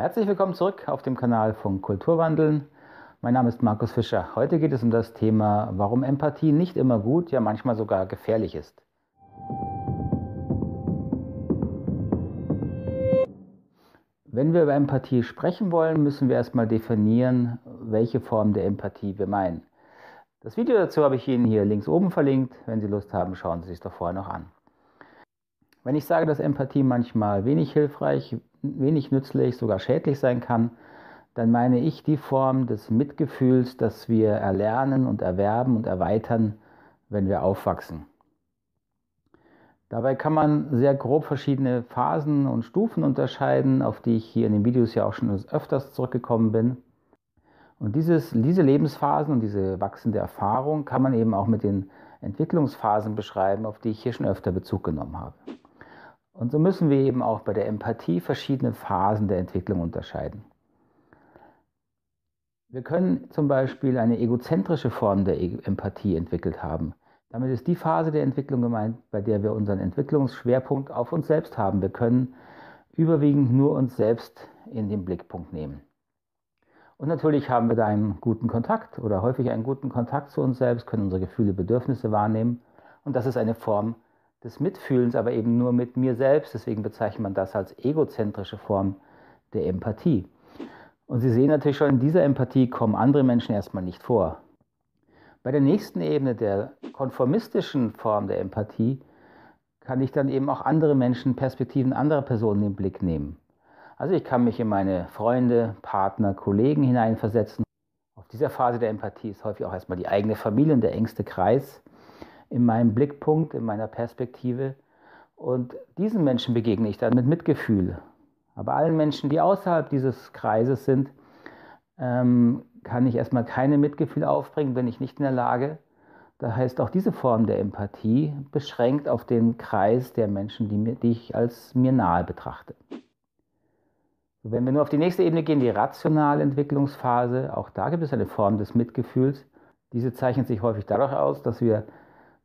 Herzlich willkommen zurück auf dem Kanal von Kulturwandeln. Mein Name ist Markus Fischer. Heute geht es um das Thema, warum Empathie nicht immer gut, ja manchmal sogar gefährlich ist. Wenn wir über Empathie sprechen wollen, müssen wir erstmal definieren, welche Form der Empathie wir meinen. Das Video dazu habe ich Ihnen hier links oben verlinkt. Wenn Sie Lust haben, schauen Sie sich doch vorher noch an. Wenn ich sage, dass Empathie manchmal wenig hilfreich, wenig nützlich, sogar schädlich sein kann, dann meine ich die Form des Mitgefühls, das wir erlernen und erwerben und erweitern, wenn wir aufwachsen. Dabei kann man sehr grob verschiedene Phasen und Stufen unterscheiden, auf die ich hier in den Videos ja auch schon öfters zurückgekommen bin. Und dieses, diese Lebensphasen und diese wachsende Erfahrung kann man eben auch mit den Entwicklungsphasen beschreiben, auf die ich hier schon öfter Bezug genommen habe. Und so müssen wir eben auch bei der Empathie verschiedene Phasen der Entwicklung unterscheiden. Wir können zum Beispiel eine egozentrische Form der e-, Empathie entwickelt haben. Damit ist die Phase der Entwicklung gemeint, bei der wir unseren Entwicklungsschwerpunkt auf uns selbst haben. Wir können überwiegend nur uns selbst in den Blickpunkt nehmen. Und natürlich haben wir da einen guten Kontakt oder häufig einen guten Kontakt zu uns selbst, können unsere Gefühle, Bedürfnisse wahrnehmen. Und das ist eine Form des Mitfühlens, aber eben nur mit mir selbst. Deswegen bezeichnet man das als egozentrische Form der Empathie. Und Sie sehen natürlich schon, in dieser Empathie kommen andere Menschen erstmal nicht vor. Bei der nächsten Ebene der konformistischen Form der Empathie kann ich dann eben auch andere Menschen, Perspektiven anderer Personen in den Blick nehmen. Also ich kann mich in meine Freunde, Partner, Kollegen hineinversetzen. Auf dieser Phase der Empathie ist häufig auch erstmal die eigene Familie und der engste Kreis in meinem Blickpunkt, in meiner Perspektive. Und diesen Menschen begegne ich dann mit Mitgefühl. Aber allen Menschen, die außerhalb dieses Kreises sind, ähm, kann ich erstmal keine Mitgefühl aufbringen, bin ich nicht in der Lage. Da heißt auch diese Form der Empathie beschränkt auf den Kreis der Menschen, die, mir, die ich als mir nahe betrachte. Wenn wir nur auf die nächste Ebene gehen, die rationale Entwicklungsphase, auch da gibt es eine Form des Mitgefühls. Diese zeichnet sich häufig dadurch aus, dass wir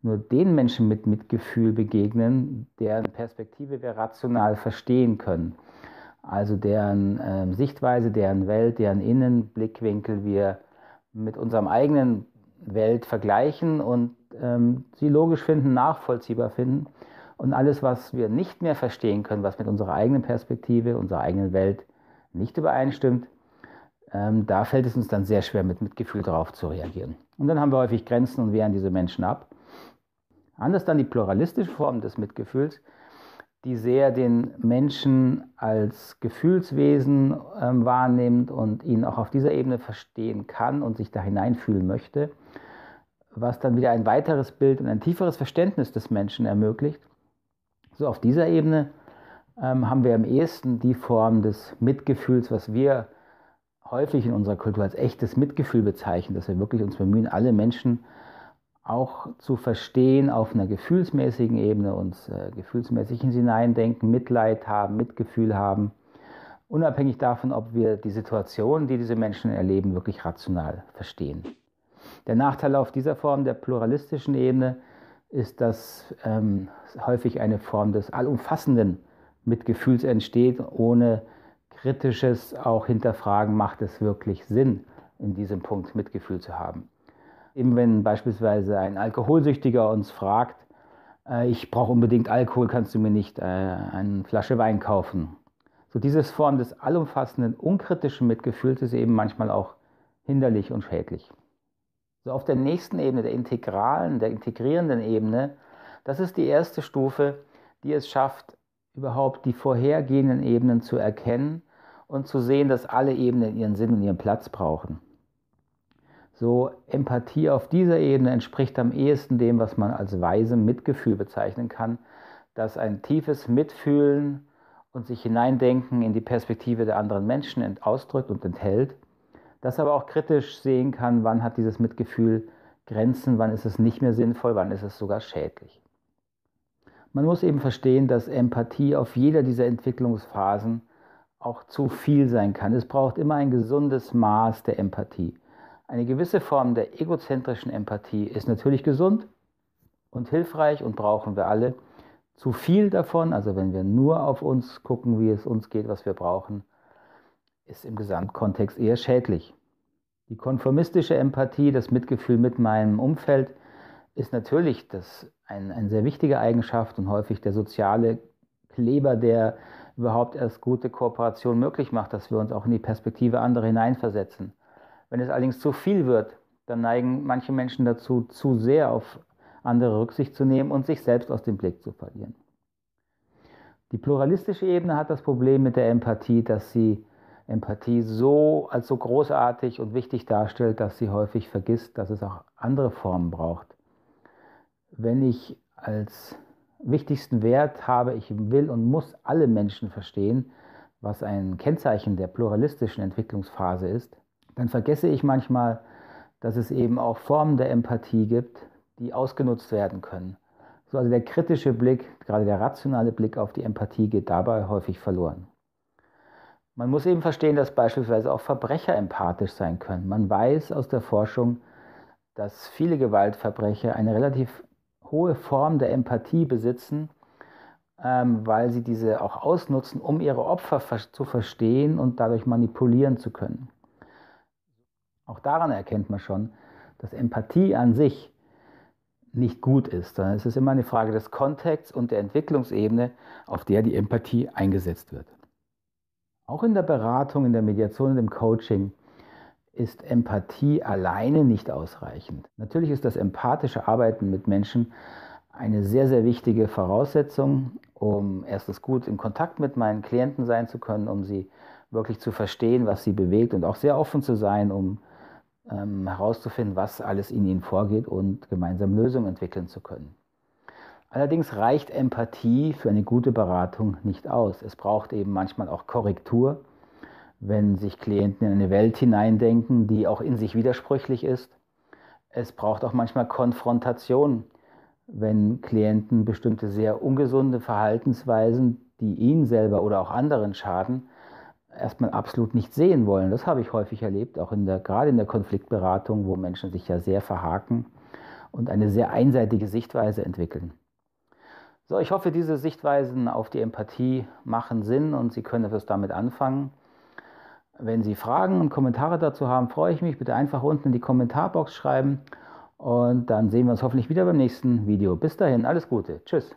nur den Menschen mit Mitgefühl begegnen, deren Perspektive wir rational verstehen können also deren äh, Sichtweise, deren Welt, deren Innenblickwinkel wir mit unserem eigenen Welt vergleichen und ähm, sie logisch finden, nachvollziehbar finden. Und alles, was wir nicht mehr verstehen können, was mit unserer eigenen Perspektive, unserer eigenen Welt nicht übereinstimmt, ähm, da fällt es uns dann sehr schwer, mit Mitgefühl darauf zu reagieren. Und dann haben wir häufig Grenzen und wehren diese Menschen ab. Anders dann die pluralistische Form des Mitgefühls, die sehr den Menschen als Gefühlswesen ähm, wahrnimmt und ihn auch auf dieser Ebene verstehen kann und sich da hineinfühlen möchte, was dann wieder ein weiteres Bild und ein tieferes Verständnis des Menschen ermöglicht. So auf dieser Ebene ähm, haben wir am ehesten die Form des Mitgefühls, was wir häufig in unserer Kultur als echtes Mitgefühl bezeichnen, dass wir wirklich uns bemühen, alle Menschen auch zu verstehen auf einer gefühlsmäßigen Ebene, uns äh, gefühlsmäßig hineindenken, Mitleid haben, Mitgefühl haben, unabhängig davon, ob wir die Situation, die diese Menschen erleben, wirklich rational verstehen. Der Nachteil auf dieser Form der pluralistischen Ebene ist, dass ähm, häufig eine Form des allumfassenden Mitgefühls entsteht, ohne kritisches auch hinterfragen, macht es wirklich Sinn, in diesem Punkt Mitgefühl zu haben. Eben wenn beispielsweise ein Alkoholsüchtiger uns fragt, äh, ich brauche unbedingt Alkohol, kannst du mir nicht äh, eine Flasche Wein kaufen? So diese Form des allumfassenden, unkritischen Mitgefühls ist eben manchmal auch hinderlich und schädlich. So auf der nächsten Ebene, der integralen, der integrierenden Ebene, das ist die erste Stufe, die es schafft, überhaupt die vorhergehenden Ebenen zu erkennen und zu sehen, dass alle Ebenen ihren Sinn und ihren Platz brauchen. So Empathie auf dieser Ebene entspricht am ehesten dem, was man als weisem Mitgefühl bezeichnen kann, dass ein tiefes Mitfühlen und sich hineindenken in die Perspektive der anderen Menschen ausdrückt und enthält, das aber auch kritisch sehen kann, wann hat dieses Mitgefühl Grenzen, wann ist es nicht mehr sinnvoll, wann ist es sogar schädlich. Man muss eben verstehen, dass Empathie auf jeder dieser Entwicklungsphasen auch zu viel sein kann. Es braucht immer ein gesundes Maß der Empathie. Eine gewisse Form der egozentrischen Empathie ist natürlich gesund und hilfreich und brauchen wir alle. Zu viel davon, also wenn wir nur auf uns gucken, wie es uns geht, was wir brauchen, ist im Gesamtkontext eher schädlich. Die konformistische Empathie, das Mitgefühl mit meinem Umfeld, ist natürlich das ein, eine sehr wichtige Eigenschaft und häufig der soziale Kleber, der überhaupt erst gute Kooperation möglich macht, dass wir uns auch in die Perspektive anderer hineinversetzen. Wenn es allerdings zu viel wird, dann neigen manche Menschen dazu, zu sehr auf andere Rücksicht zu nehmen und sich selbst aus dem Blick zu verlieren. Die pluralistische Ebene hat das Problem mit der Empathie, dass sie Empathie so als so großartig und wichtig darstellt, dass sie häufig vergisst, dass es auch andere Formen braucht. Wenn ich als wichtigsten Wert habe, ich will und muss alle Menschen verstehen, was ein Kennzeichen der pluralistischen Entwicklungsphase ist, dann vergesse ich manchmal, dass es eben auch Formen der Empathie gibt, die ausgenutzt werden können. So also der kritische Blick, gerade der rationale Blick auf die Empathie geht dabei häufig verloren. Man muss eben verstehen, dass beispielsweise auch Verbrecher empathisch sein können. Man weiß aus der Forschung, dass viele Gewaltverbrecher eine relativ hohe Form der Empathie besitzen, ähm, weil sie diese auch ausnutzen, um ihre Opfer zu verstehen und dadurch manipulieren zu können. Auch daran erkennt man schon, dass Empathie an sich nicht gut ist, sondern es ist immer eine Frage des Kontexts und der Entwicklungsebene, auf der die Empathie eingesetzt wird. Auch in der Beratung, in der Mediation und im Coaching ist Empathie alleine nicht ausreichend. Natürlich ist das empathische Arbeiten mit Menschen eine sehr, sehr wichtige Voraussetzung, um erstens gut in Kontakt mit meinen Klienten sein zu können, um sie wirklich zu verstehen, was sie bewegt und auch sehr offen zu sein, um ähm, herauszufinden, was alles in ihnen vorgeht und gemeinsam Lösungen entwickeln zu können. Allerdings reicht Empathie für eine gute Beratung nicht aus. Es braucht eben manchmal auch Korrektur wenn sich Klienten in eine Welt hineindenken, die auch in sich widersprüchlich ist. Es braucht auch manchmal Konfrontation, wenn Klienten bestimmte sehr ungesunde Verhaltensweisen, die ihnen selber oder auch anderen schaden, erstmal absolut nicht sehen wollen. Das habe ich häufig erlebt, auch in der, gerade in der Konfliktberatung, wo Menschen sich ja sehr verhaken und eine sehr einseitige Sichtweise entwickeln. So, ich hoffe, diese Sichtweisen auf die Empathie machen Sinn und Sie können etwas damit anfangen. Wenn Sie Fragen und Kommentare dazu haben, freue ich mich. Bitte einfach unten in die Kommentarbox schreiben und dann sehen wir uns hoffentlich wieder beim nächsten Video. Bis dahin, alles Gute. Tschüss.